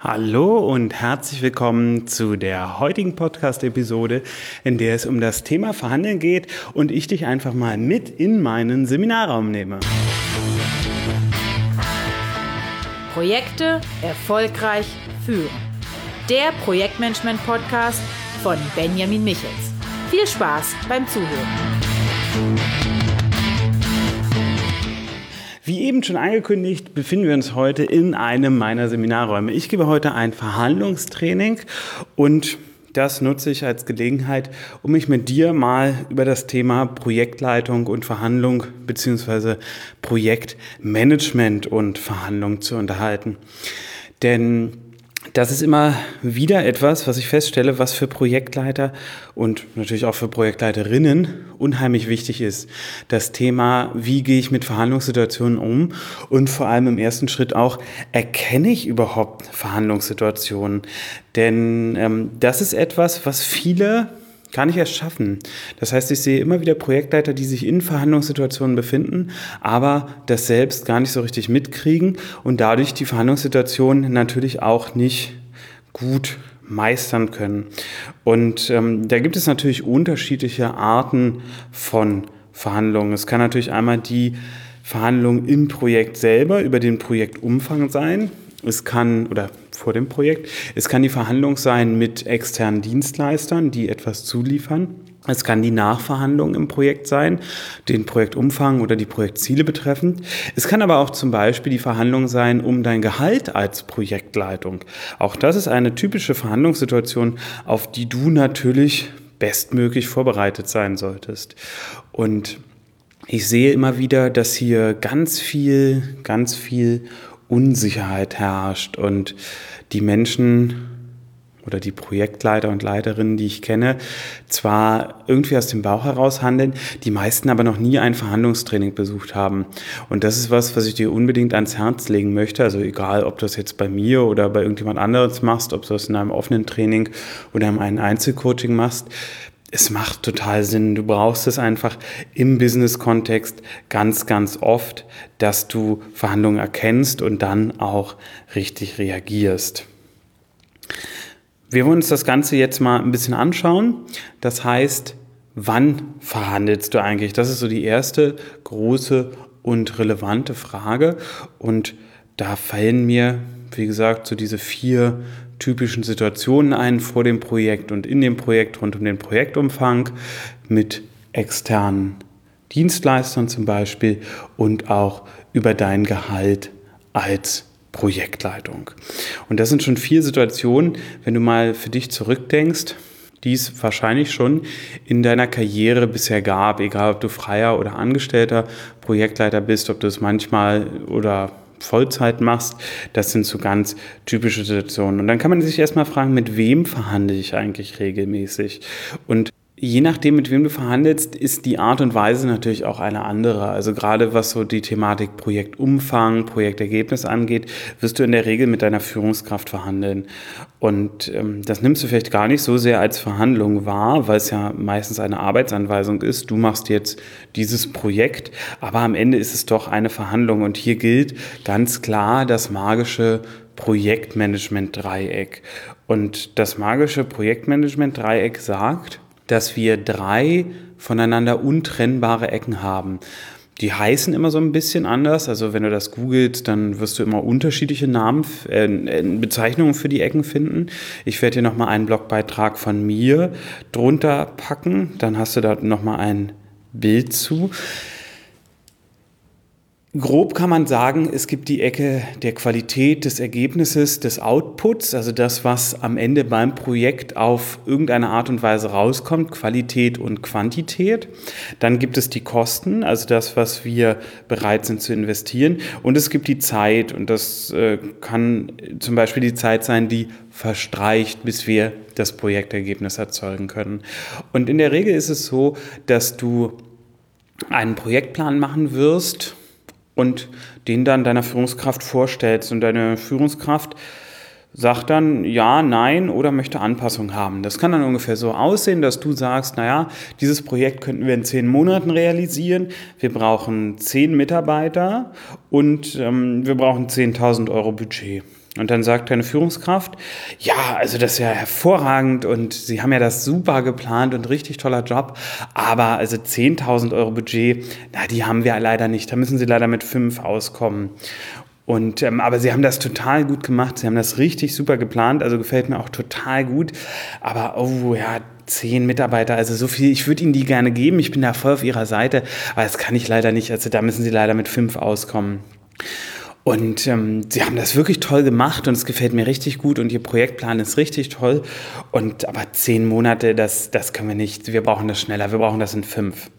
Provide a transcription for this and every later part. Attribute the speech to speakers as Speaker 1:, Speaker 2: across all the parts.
Speaker 1: Hallo und herzlich willkommen zu der heutigen Podcast-Episode, in der es um das Thema Verhandeln geht und ich dich einfach mal mit in meinen Seminarraum nehme.
Speaker 2: Projekte erfolgreich führen. Der Projektmanagement-Podcast von Benjamin Michels. Viel Spaß beim Zuhören.
Speaker 1: Wie eben schon angekündigt, befinden wir uns heute in einem meiner Seminarräume. Ich gebe heute ein Verhandlungstraining und das nutze ich als Gelegenheit, um mich mit dir mal über das Thema Projektleitung und Verhandlung beziehungsweise Projektmanagement und Verhandlung zu unterhalten. Denn das ist immer wieder etwas, was ich feststelle, was für Projektleiter und natürlich auch für Projektleiterinnen unheimlich wichtig ist. Das Thema, wie gehe ich mit Verhandlungssituationen um und vor allem im ersten Schritt auch, erkenne ich überhaupt Verhandlungssituationen? Denn ähm, das ist etwas, was viele gar nicht erst schaffen. Das heißt, ich sehe immer wieder Projektleiter, die sich in Verhandlungssituationen befinden, aber das selbst gar nicht so richtig mitkriegen und dadurch die Verhandlungssituation natürlich auch nicht gut meistern können. Und ähm, da gibt es natürlich unterschiedliche Arten von Verhandlungen. Es kann natürlich einmal die Verhandlung im Projekt selber über den Projektumfang sein. Es kann, oder vor dem Projekt, es kann die Verhandlung sein mit externen Dienstleistern, die etwas zuliefern. Es kann die Nachverhandlung im Projekt sein, den Projektumfang oder die Projektziele betreffend. Es kann aber auch zum Beispiel die Verhandlung sein um dein Gehalt als Projektleitung. Auch das ist eine typische Verhandlungssituation, auf die du natürlich bestmöglich vorbereitet sein solltest. Und ich sehe immer wieder, dass hier ganz viel, ganz viel Unsicherheit herrscht und die Menschen oder die Projektleiter und Leiterinnen, die ich kenne, zwar irgendwie aus dem Bauch heraus handeln, die meisten aber noch nie ein Verhandlungstraining besucht haben. Und das ist was, was ich dir unbedingt ans Herz legen möchte. Also egal, ob du das jetzt bei mir oder bei irgendjemand anderes machst, ob du das in einem offenen Training oder in einem Einzelcoaching machst es macht total Sinn. Du brauchst es einfach im Business-Kontext ganz, ganz oft, dass du Verhandlungen erkennst und dann auch richtig reagierst. Wir wollen uns das Ganze jetzt mal ein bisschen anschauen. Das heißt, wann verhandelst du eigentlich? Das ist so die erste große und relevante Frage. Und da fallen mir, wie gesagt, so diese vier typischen Situationen ein vor dem Projekt und in dem Projekt rund um den Projektumfang mit externen Dienstleistern zum Beispiel und auch über dein Gehalt als Projektleitung. Und das sind schon vier Situationen, wenn du mal für dich zurückdenkst, die es wahrscheinlich schon in deiner Karriere bisher gab, egal ob du freier oder angestellter Projektleiter bist, ob du es manchmal oder Vollzeit machst. Das sind so ganz typische Situationen. Und dann kann man sich erstmal fragen, mit wem verhandle ich eigentlich regelmäßig? Und Je nachdem, mit wem du verhandelst, ist die Art und Weise natürlich auch eine andere. Also gerade was so die Thematik Projektumfang, Projektergebnis angeht, wirst du in der Regel mit deiner Führungskraft verhandeln. Und ähm, das nimmst du vielleicht gar nicht so sehr als Verhandlung wahr, weil es ja meistens eine Arbeitsanweisung ist. Du machst jetzt dieses Projekt, aber am Ende ist es doch eine Verhandlung. Und hier gilt ganz klar das magische Projektmanagement-Dreieck. Und das magische Projektmanagement-Dreieck sagt, dass wir drei voneinander untrennbare Ecken haben. Die heißen immer so ein bisschen anders. Also wenn du das googelst, dann wirst du immer unterschiedliche Namen, äh, Bezeichnungen für die Ecken finden. Ich werde dir nochmal einen Blogbeitrag von mir drunter packen. Dann hast du da nochmal ein Bild zu. Grob kann man sagen, es gibt die Ecke der Qualität des Ergebnisses, des Outputs, also das, was am Ende beim Projekt auf irgendeine Art und Weise rauskommt, Qualität und Quantität. Dann gibt es die Kosten, also das, was wir bereit sind zu investieren. Und es gibt die Zeit, und das äh, kann zum Beispiel die Zeit sein, die verstreicht, bis wir das Projektergebnis erzeugen können. Und in der Regel ist es so, dass du einen Projektplan machen wirst, und den dann deiner Führungskraft vorstellst. Und deine Führungskraft sagt dann ja, nein oder möchte Anpassung haben. Das kann dann ungefähr so aussehen, dass du sagst, naja, dieses Projekt könnten wir in zehn Monaten realisieren. Wir brauchen zehn Mitarbeiter und ähm, wir brauchen 10.000 Euro Budget. Und dann sagt deine Führungskraft, ja, also das ist ja hervorragend und Sie haben ja das super geplant und richtig toller Job, aber also 10.000 Euro Budget, na, die haben wir leider nicht, da müssen Sie leider mit fünf auskommen. Und, ähm, aber sie haben das total gut gemacht. Sie haben das richtig super geplant. Also gefällt mir auch total gut. Aber oh ja, zehn Mitarbeiter, also so viel. Ich würde Ihnen die gerne geben. Ich bin da voll auf Ihrer Seite. Aber das kann ich leider nicht. Also da müssen Sie leider mit fünf auskommen. Und ähm, sie haben das wirklich toll gemacht und es gefällt mir richtig gut und ihr Projektplan ist richtig toll. Und aber zehn Monate, das, das können wir nicht. Wir brauchen das schneller. Wir brauchen das in fünf.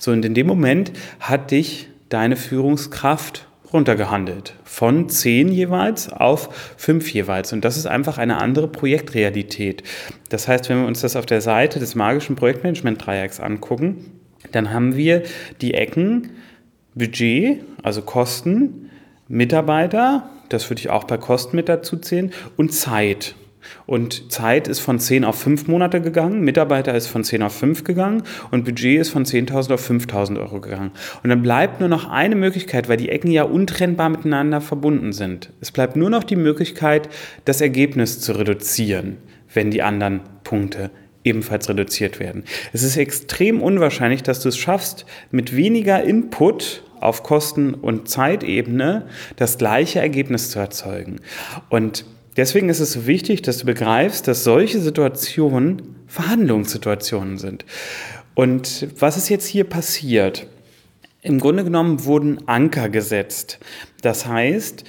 Speaker 1: So, und in dem Moment hat dich deine Führungskraft runtergehandelt. Von zehn jeweils auf fünf jeweils. Und das ist einfach eine andere Projektrealität. Das heißt, wenn wir uns das auf der Seite des magischen Projektmanagement-Dreiecks angucken, dann haben wir die Ecken Budget, also Kosten, Mitarbeiter, das würde ich auch bei Kosten mit dazu zählen, und Zeit. Und Zeit ist von 10 auf 5 Monate gegangen, Mitarbeiter ist von 10 auf 5 gegangen und Budget ist von 10.000 auf 5.000 Euro gegangen. Und dann bleibt nur noch eine Möglichkeit, weil die Ecken ja untrennbar miteinander verbunden sind. Es bleibt nur noch die Möglichkeit, das Ergebnis zu reduzieren, wenn die anderen Punkte ebenfalls reduziert werden. Es ist extrem unwahrscheinlich, dass du es schaffst, mit weniger Input auf Kosten- und Zeitebene das gleiche Ergebnis zu erzeugen. Und Deswegen ist es so wichtig, dass du begreifst, dass solche Situationen Verhandlungssituationen sind. Und was ist jetzt hier passiert? Im Grunde genommen wurden Anker gesetzt. Das heißt,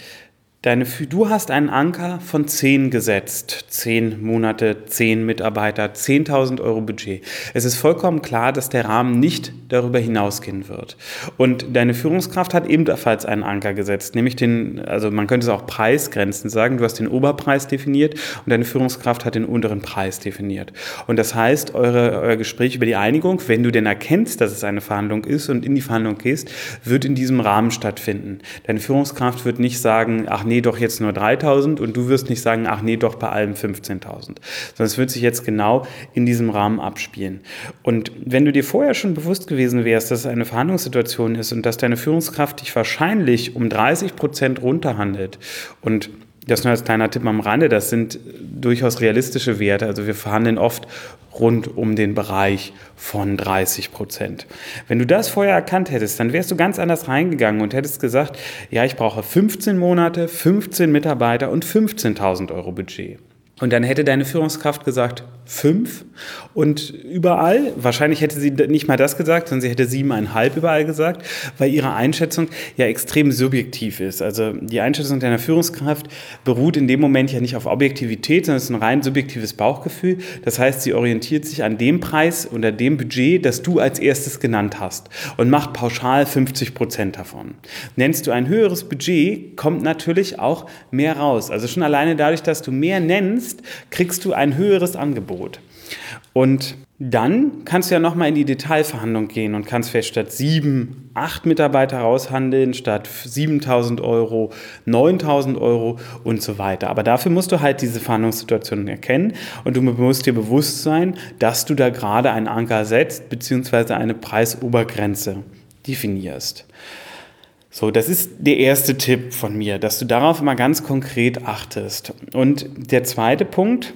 Speaker 1: Deine, du hast einen Anker von 10 gesetzt. 10 Monate, 10 Mitarbeiter, 10.000 Euro Budget. Es ist vollkommen klar, dass der Rahmen nicht darüber hinausgehen wird. Und deine Führungskraft hat ebenfalls einen Anker gesetzt, nämlich den, also man könnte es auch Preisgrenzen sagen. Du hast den Oberpreis definiert und deine Führungskraft hat den unteren Preis definiert. Und das heißt, eure, euer Gespräch über die Einigung, wenn du denn erkennst, dass es eine Verhandlung ist und in die Verhandlung gehst, wird in diesem Rahmen stattfinden. Deine Führungskraft wird nicht sagen, ach nee, nee, doch jetzt nur 3000 und du wirst nicht sagen, ach nee, doch bei allem 15.000. Sondern es wird sich jetzt genau in diesem Rahmen abspielen. Und wenn du dir vorher schon bewusst gewesen wärst, dass es eine Verhandlungssituation ist und dass deine Führungskraft dich wahrscheinlich um 30 Prozent runterhandelt und das nur als kleiner Tipp am Rande, das sind durchaus realistische Werte. Also wir verhandeln oft rund um den Bereich von 30 Prozent. Wenn du das vorher erkannt hättest, dann wärst du ganz anders reingegangen und hättest gesagt, ja, ich brauche 15 Monate, 15 Mitarbeiter und 15.000 Euro Budget. Und dann hätte deine Führungskraft gesagt, fünf. Und überall, wahrscheinlich hätte sie nicht mal das gesagt, sondern sie hätte siebeneinhalb überall gesagt, weil ihre Einschätzung ja extrem subjektiv ist. Also die Einschätzung deiner Führungskraft beruht in dem Moment ja nicht auf Objektivität, sondern es ist ein rein subjektives Bauchgefühl. Das heißt, sie orientiert sich an dem Preis oder dem Budget, das du als erstes genannt hast und macht pauschal 50 Prozent davon. Nennst du ein höheres Budget, kommt natürlich auch mehr raus. Also schon alleine dadurch, dass du mehr nennst, nennst, kriegst du ein höheres Angebot. Und dann kannst du ja nochmal in die Detailverhandlung gehen und kannst vielleicht statt sieben, acht Mitarbeiter raushandeln, statt 7000 Euro, 9000 Euro und so weiter. Aber dafür musst du halt diese Verhandlungssituation erkennen und du musst dir bewusst sein, dass du da gerade einen Anker setzt, beziehungsweise eine Preisobergrenze definierst. So, das ist der erste Tipp von mir, dass du darauf mal ganz konkret achtest. Und der zweite Punkt,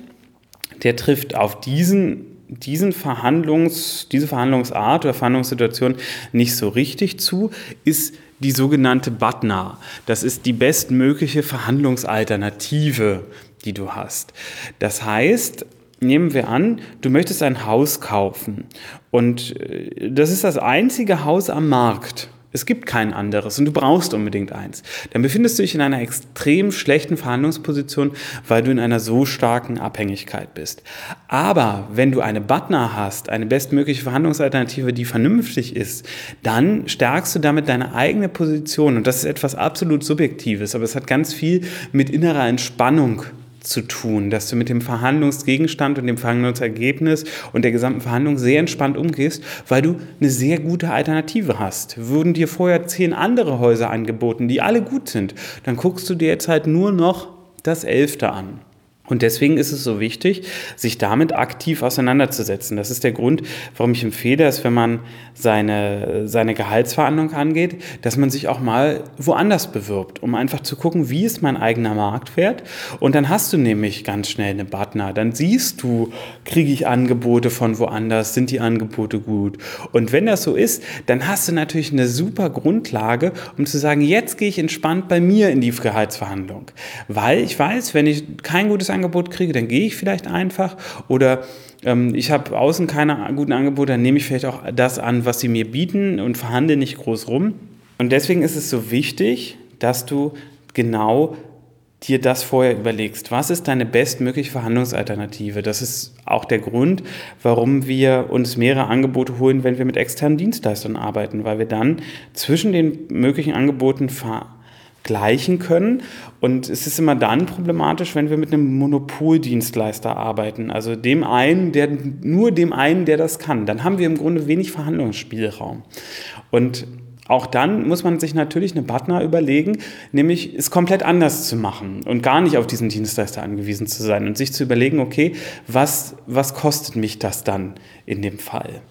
Speaker 1: der trifft auf diesen diesen Verhandlungs, diese Verhandlungsart oder Verhandlungssituation nicht so richtig zu, ist die sogenannte Butner. Das ist die bestmögliche Verhandlungsalternative, die du hast. Das heißt, nehmen wir an, du möchtest ein Haus kaufen und äh, das ist das einzige Haus am Markt. Es gibt kein anderes und du brauchst unbedingt eins. Dann befindest du dich in einer extrem schlechten Verhandlungsposition, weil du in einer so starken Abhängigkeit bist. Aber wenn du eine Butner hast, eine bestmögliche Verhandlungsalternative, die vernünftig ist, dann stärkst du damit deine eigene Position. Und das ist etwas absolut Subjektives, aber es hat ganz viel mit innerer Entspannung zu tun, dass du mit dem Verhandlungsgegenstand und dem Verhandlungsergebnis und der gesamten Verhandlung sehr entspannt umgehst, weil du eine sehr gute Alternative hast. Würden dir vorher zehn andere Häuser angeboten, die alle gut sind, dann guckst du dir jetzt halt nur noch das Elfte an. Und deswegen ist es so wichtig, sich damit aktiv auseinanderzusetzen. Das ist der Grund, warum ich empfehle, dass wenn man seine, seine Gehaltsverhandlung angeht, dass man sich auch mal woanders bewirbt, um einfach zu gucken, wie ist mein eigener Marktwert. Und dann hast du nämlich ganz schnell eine Partner. Dann siehst du, kriege ich Angebote von woanders, sind die Angebote gut. Und wenn das so ist, dann hast du natürlich eine super Grundlage, um zu sagen, jetzt gehe ich entspannt bei mir in die Gehaltsverhandlung. Weil ich weiß, wenn ich kein gutes Angebot kriege, dann gehe ich vielleicht einfach oder ähm, ich habe außen keine guten Angebote, dann nehme ich vielleicht auch das an, was sie mir bieten und verhandle nicht groß rum. Und deswegen ist es so wichtig, dass du genau dir das vorher überlegst. Was ist deine bestmögliche Verhandlungsalternative? Das ist auch der Grund, warum wir uns mehrere Angebote holen, wenn wir mit externen Dienstleistern arbeiten, weil wir dann zwischen den möglichen Angeboten ver gleichen können. Und es ist immer dann problematisch, wenn wir mit einem Monopoldienstleister arbeiten, also dem einen, der nur dem einen, der das kann. Dann haben wir im Grunde wenig Verhandlungsspielraum. Und auch dann muss man sich natürlich eine Partner überlegen, nämlich es komplett anders zu machen und gar nicht auf diesen Dienstleister angewiesen zu sein und sich zu überlegen, okay, was, was kostet mich das dann in dem Fall?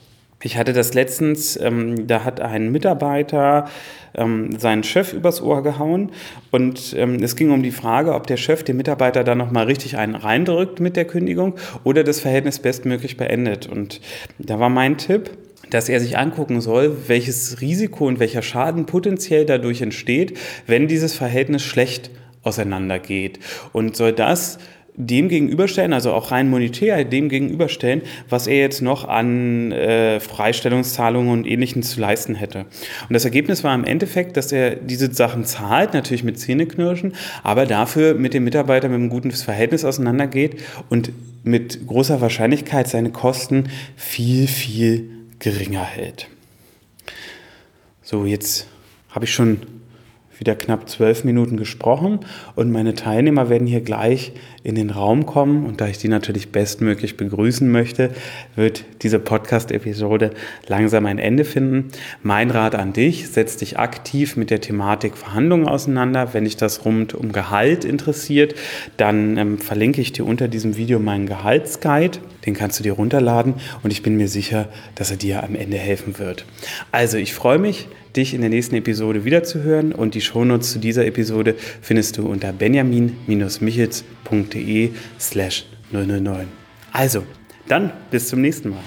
Speaker 1: Ich hatte das letztens, ähm, da hat ein Mitarbeiter ähm, seinen Chef übers Ohr gehauen und ähm, es ging um die Frage, ob der Chef den Mitarbeiter da nochmal richtig einen reindrückt mit der Kündigung oder das Verhältnis bestmöglich beendet. Und da war mein Tipp, dass er sich angucken soll, welches Risiko und welcher Schaden potenziell dadurch entsteht, wenn dieses Verhältnis schlecht auseinandergeht. Und soll das dem gegenüberstellen, also auch rein monetär dem gegenüberstellen, was er jetzt noch an äh, Freistellungszahlungen und Ähnlichem zu leisten hätte. Und das Ergebnis war im Endeffekt, dass er diese Sachen zahlt, natürlich mit Zähneknirschen, aber dafür mit dem Mitarbeiter mit einem guten Verhältnis auseinandergeht und mit großer Wahrscheinlichkeit seine Kosten viel, viel geringer hält. So, jetzt habe ich schon wieder knapp zwölf Minuten gesprochen und meine Teilnehmer werden hier gleich in den Raum kommen und da ich die natürlich bestmöglich begrüßen möchte, wird diese Podcast-Episode langsam ein Ende finden. Mein Rat an dich, setz dich aktiv mit der Thematik Verhandlungen auseinander. Wenn dich das rund um Gehalt interessiert, dann ähm, verlinke ich dir unter diesem Video meinen Gehaltsguide. Den kannst du dir runterladen und ich bin mir sicher, dass er dir am Ende helfen wird. Also ich freue mich, dich in der nächsten Episode wiederzuhören und die Shownotes zu dieser Episode findest du unter benjamin-michels.de slash 009. Also, dann bis zum nächsten Mal.